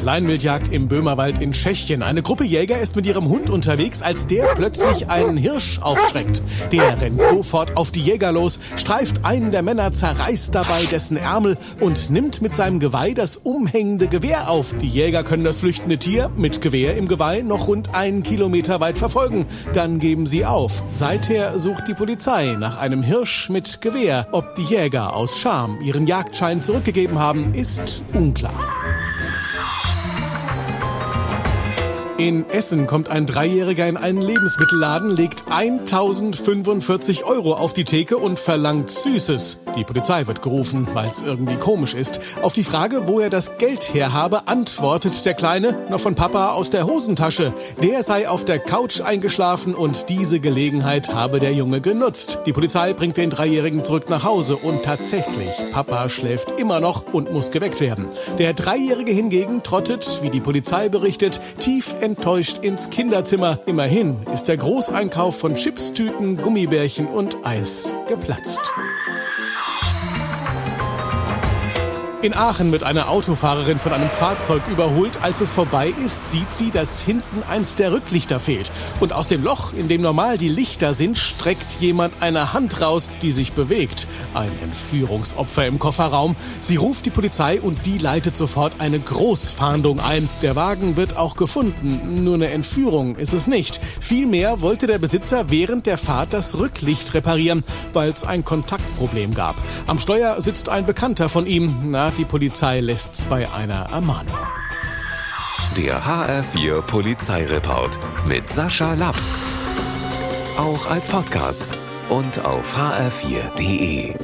Kleinwildjagd im Böhmerwald in Tschechien. Eine Gruppe Jäger ist mit ihrem Hund unterwegs, als der plötzlich einen Hirsch aufschreckt. Der rennt sofort auf die Jäger los, streift einen der Männer, zerreißt dabei dessen Ärmel und nimmt mit seinem Geweih das umhängende Gewehr auf. Die Jäger können das flüchtende Tier mit Gewehr im Geweih noch rund einen Kilometer weit verfolgen. Dann geben sie auf. Seither sucht die Polizei nach einem Hirsch mit Gewehr. Ob die Jäger aus Scham ihren Jagdschein zurückgegeben haben, ist unklar. In Essen kommt ein Dreijähriger in einen Lebensmittelladen, legt 1045 Euro auf die Theke und verlangt Süßes. Die Polizei wird gerufen, weil es irgendwie komisch ist. Auf die Frage, wo er das Geld her habe, antwortet der Kleine noch von Papa aus der Hosentasche. Der sei auf der Couch eingeschlafen und diese Gelegenheit habe der Junge genutzt. Die Polizei bringt den Dreijährigen zurück nach Hause und tatsächlich, Papa schläft immer noch und muss geweckt werden. Der Dreijährige hingegen trottet, wie die Polizei berichtet, tief enttäuscht ins Kinderzimmer. Immerhin ist der Großeinkauf von Chipstüten, Gummibärchen und Eis geplatzt. In Aachen wird eine Autofahrerin von einem Fahrzeug überholt. Als es vorbei ist, sieht sie, dass hinten eins der Rücklichter fehlt. Und aus dem Loch, in dem normal die Lichter sind, streckt jemand eine Hand raus, die sich bewegt. Ein Entführungsopfer im Kofferraum. Sie ruft die Polizei und die leitet sofort eine Großfahndung ein. Der Wagen wird auch gefunden. Nur eine Entführung ist es nicht. Vielmehr wollte der Besitzer während der Fahrt das Rücklicht reparieren, weil es ein Kontaktproblem gab. Am Steuer sitzt ein Bekannter von ihm. Na, die Polizei lässt's bei einer Ermahnung. Der HR4 Polizeireport mit Sascha Lapp. Auch als Podcast und auf hr4.de.